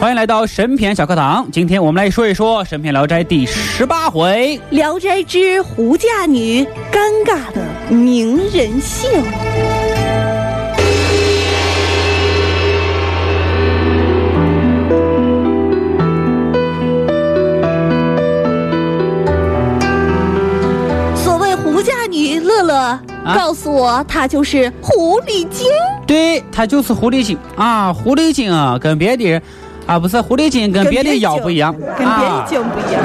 欢迎来到神篇小课堂，今天我们来说一说神篇聊斋第十八回《聊斋之胡嫁女尴尬的名人秀》。所谓胡嫁女，乐乐告诉我，她就是狐狸精。对，她就是狐狸精啊！狐狸精啊，跟别的啊不是狐狸精，跟别的妖不一样，跟别的精不一样。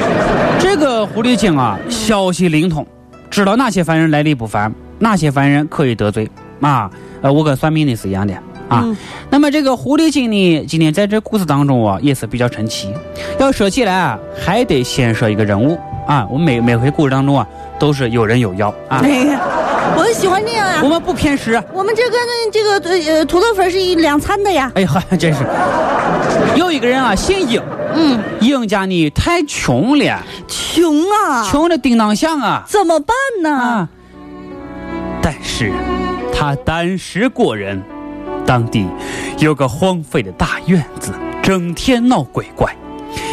这个狐狸精啊，消息灵通，知道哪些凡人来历不凡，哪些凡人可以得罪啊。呃，我跟算命的是一样的啊。嗯那么这个狐狸精呢，今天在这故事当中啊，也是比较神奇。要说起来啊，还得先说一个人物啊。我们每每回故事当中啊，都是有人有妖啊。我喜欢这样啊、我们不偏食。我们这个那这个呃土豆粉是一两餐的呀。哎呀，真是。有一个人啊，姓英，嗯，英家呢太穷了，穷啊，穷的叮当响啊。怎么办呢？啊！但是他胆识过人，当地有个荒废的大院子，整天闹鬼怪。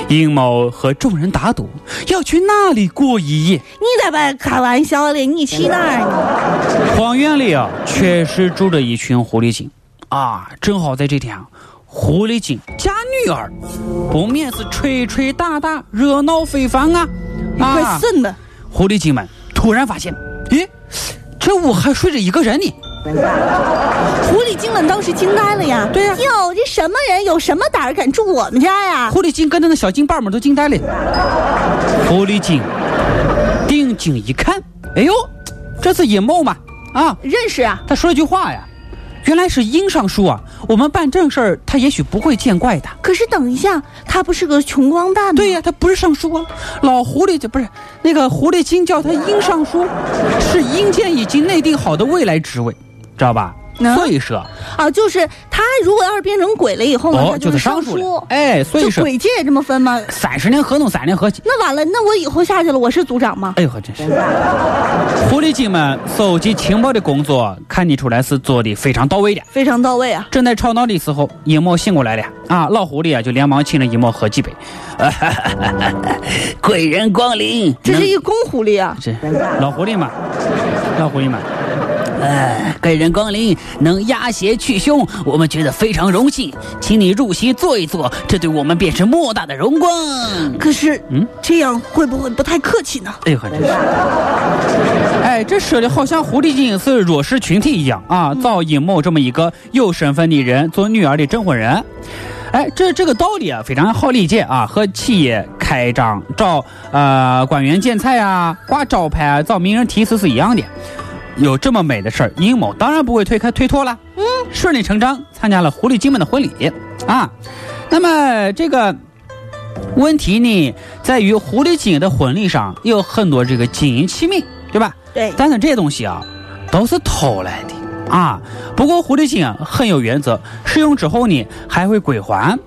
殷某和众人打赌，要去那里过一夜。你在外开玩笑的，你去哪儿呢？荒原里啊，确实住着一群狐狸精啊。正好在这天啊，狐狸精嫁女儿，不免是吹吹打打，热闹非凡啊！快损的！狐狸精们突然发现，咦，这屋还睡着一个人呢。狐狸精们当时惊呆了呀！对呀哟，这什么人有什么胆儿敢住我们家呀？狐狸精跟着那小金棒们都惊呆了。狐狸精定睛一看，哎呦，这是阴谋嘛！啊，认识啊？他说了句话呀，原来是殷尚书啊。我们办正事儿，他也许不会见怪的。可是等一下，他不是个穷光蛋吗？对呀、他不是尚书啊，老狐狸这不是那个狐狸精叫他殷尚书，是阴间已经内定好的未来职位，知道吧？嗯所以说，啊，就是他如果要是变成鬼了以后呢，哦，他就是是尚尚书了。哎，所以说就鬼界也这么分吗？三十年河东，三年河西。那完了，那我以后下去了，我是组长吗？哎呦呵，真是！狐狸精们搜集情报的工作，看得出来是做的非常到位的。非常到位啊！正在吵闹的时候，尹某醒过来了啊！老狐狸啊，就连忙请了尹某喝几杯。贵人光临，这是一公狐狸啊！这老狐狸嘛，老狐狸嘛。呃，贵人光临，能压邪去凶，我们觉得非常荣幸，请你入席坐一坐，这对我们便是莫大的荣光。可是，嗯这样会不会不太客气呢？哎呦呵，真是！哎，这说的好像狐狸精是弱势群体一样啊，找尹某这么一个有身份的人做女儿的证婚人。哎，这这个道理啊，非常好理解啊，和企业开张找呃官员剪彩啊、挂招牌啊、找名人题词是一样的。有这么美的事儿，殷某当然不会推开推脱了，嗯，顺理成章参加了狐狸精们的婚礼啊。那么这个问题呢，在于狐狸精的婚礼上有很多这个金银器皿，对吧？对，但是这些东西啊，都是偷来的啊。不过狐狸精啊很有原则，使用之后呢还会归还。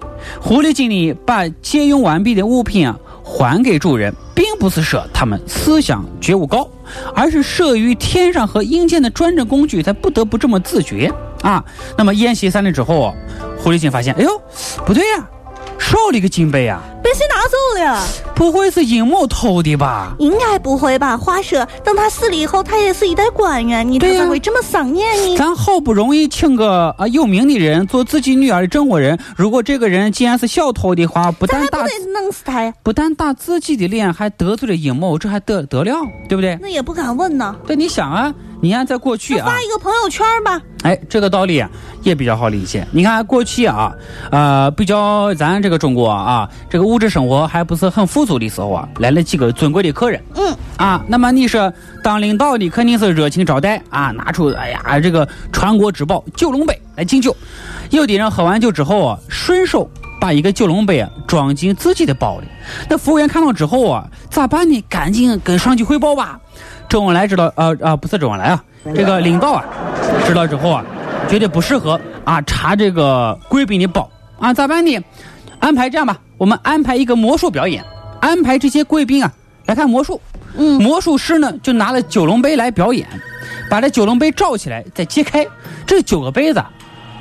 狐狸精呢把借用完毕的物品啊还给主人，并不是说他们思想觉悟高，而是慑于天上和阴间的专政工具，才不得不这么自觉啊。那么宴席散了之后，狐狸精发现，哎呦，不对呀、少了一个金杯啊。被谁拿走了呀？不会是尹某偷的吧？应该不会吧，话说，等他死了以后，他也是一代官员，你他咋会这么丧念呢？咱好不容易请个啊有名的人做自己女儿的证婚人，如果这个人既然是小偷的话，不但打得弄死他呀？不但打自己的脸，还得罪了尹某，这还得得了，对不对？那也不敢问呢。对，你想啊，你看在过去啊发，一个朋友圈吧。哎，这个道理啊也比较好理解。你看过去啊，呃，比较咱这个中国啊，这个物质生活还不是很富足的时候啊，来了几个尊贵的客人，嗯，啊，那么你说当领导的肯定是热情招待啊，拿出哎呀这个传国之宝九龙杯来敬酒。有的人喝完酒之后啊，顺手把一个九龙杯啊装进自己的包里。那服务员看到之后啊，咋办呢？赶紧跟上级汇报吧。周恩来知道，呃啊，不是周恩来啊，这个领导啊，知道之后啊，觉得不适合啊，查这个贵宾的包啊，咋办呢？安排这样吧，我们安排一个魔术表演，安排这些贵宾啊来看魔术。嗯，魔术师呢就拿了九龙杯来表演，把这九龙杯罩起来，再揭开，这九个杯子啊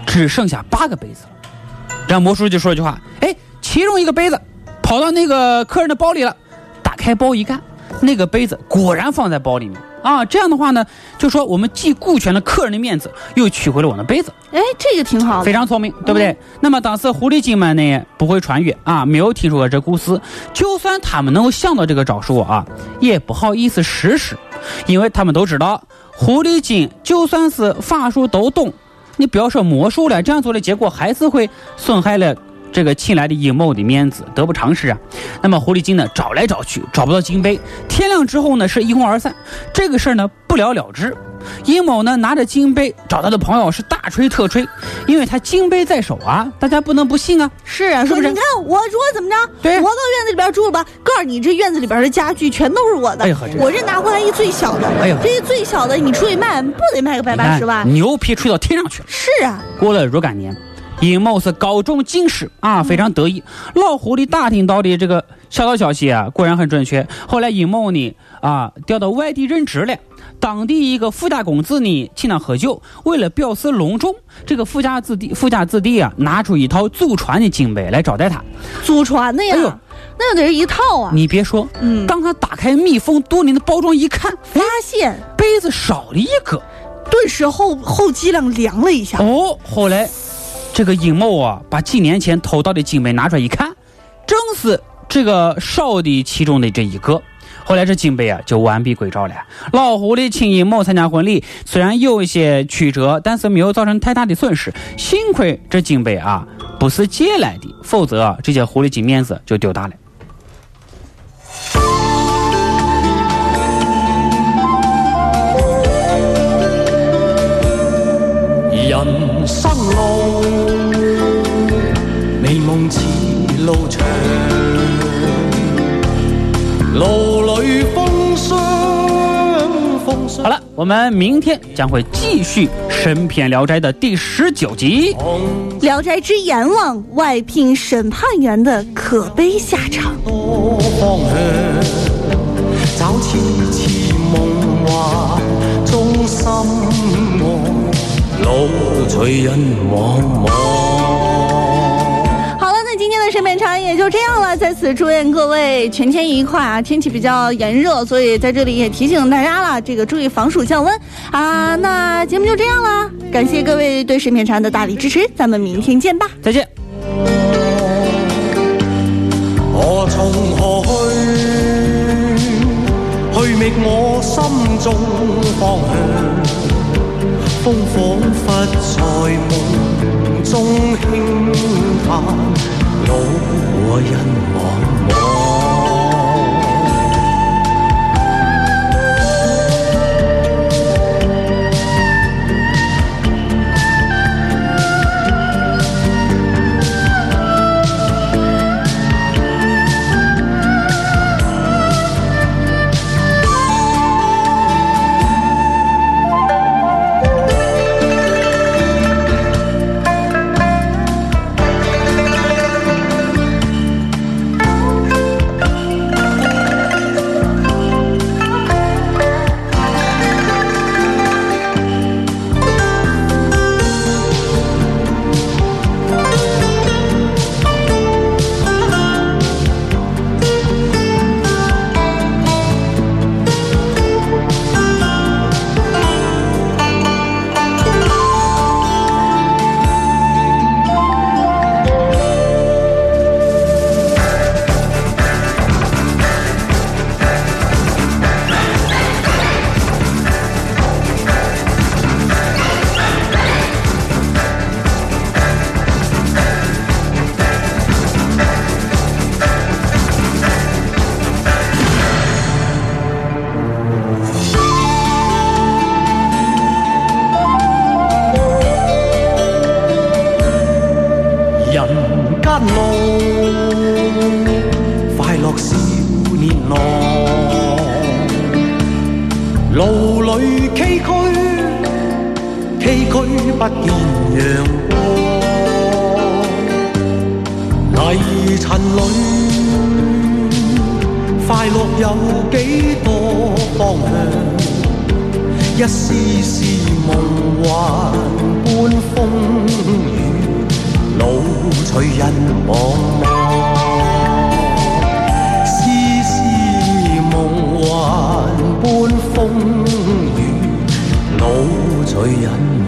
只剩下八个杯子了。然后魔术师就说一句话：“哎，其中一个杯子跑到那个客人的包里了。”打开包一看，那个杯子果然放在包里面啊。这样的话呢，就说我们既顾全了客人的面子，又取回了我的杯子。哎，这个挺好的。非常聪明，对不对？那么当时狐狸精们呢不会穿越啊，没有听说过这故事。就算他们能够想到这个招数啊，也不好意思实施，因为他们都知道，狐狸精就算是法术都懂，你不要说魔术了，这样做的结果还是会损害了。这个请来的尹某的面子得不偿失啊！那么狐狸精呢找来找去找不到金杯，天亮之后呢是一哄而散，这个事儿呢不了了之。尹某呢拿着金杯找他的朋友是大吹特吹，因为他金杯在手啊，大家不能不信啊。是啊，说是不是你看我如果怎么着，对我到院子里边住了吧，告诉你这院子里边的家具全都是我的，我这拿回来一最小的，哎呀这一最小的你出去卖，不得卖个百八十万？牛皮吹到天上去了。是啊，过了若干年，尹某是高中进士啊，非常得意。老狐狸打听到的这个小道消息啊，果然很准确。后来尹某呢啊调到外地任职了，当地一个富家公子呢请他喝酒，为了表示隆重，这个富家子弟富家子弟啊拿出一套祖传的金杯来招待他。祖传的呀，哎呦那得是一套啊。你别说，嗯当他打开密封多年的包装一看，发现杯子少了一个。顿时后后脊梁凉了一下。哦，后来这个尹某啊，把几年前偷到的金杯拿出来一看，正是这个少的其中的这一个。后来这金杯啊就完璧归赵了。老狐狸请尹某参加婚礼，虽然有一些曲折，但是没有造成太大的损失。幸亏这金杯啊不是借来的，否则啊这些狐狸精面子就丢大了。生路，美夢似路長，路裏風霜，風霜好了，我們明天將會繼續神篇《聊齋》的第十九集。《聊斋之阎王》外聘审判员的可悲下场。多方向，找次次夢幻中心愛，路隨人茫茫。好了，那今天的审美长也就这样了。在此祝愿各位全天愉快啊！天气比较炎热，所以在这里也提醒大家了，这个注意防暑降温啊。那节目就这样了，感谢各位对审美长的大力支持，咱们明天见吧。再见。我從何去？去覓我心中方向。风仿佛在梦中轻叹路和人茫茫。路里崎岖，崎岖不见阳光，泥尘里。快乐有几多方向？一丝丝梦幻般风雨，老隨人茫茫。风雨，老醉人。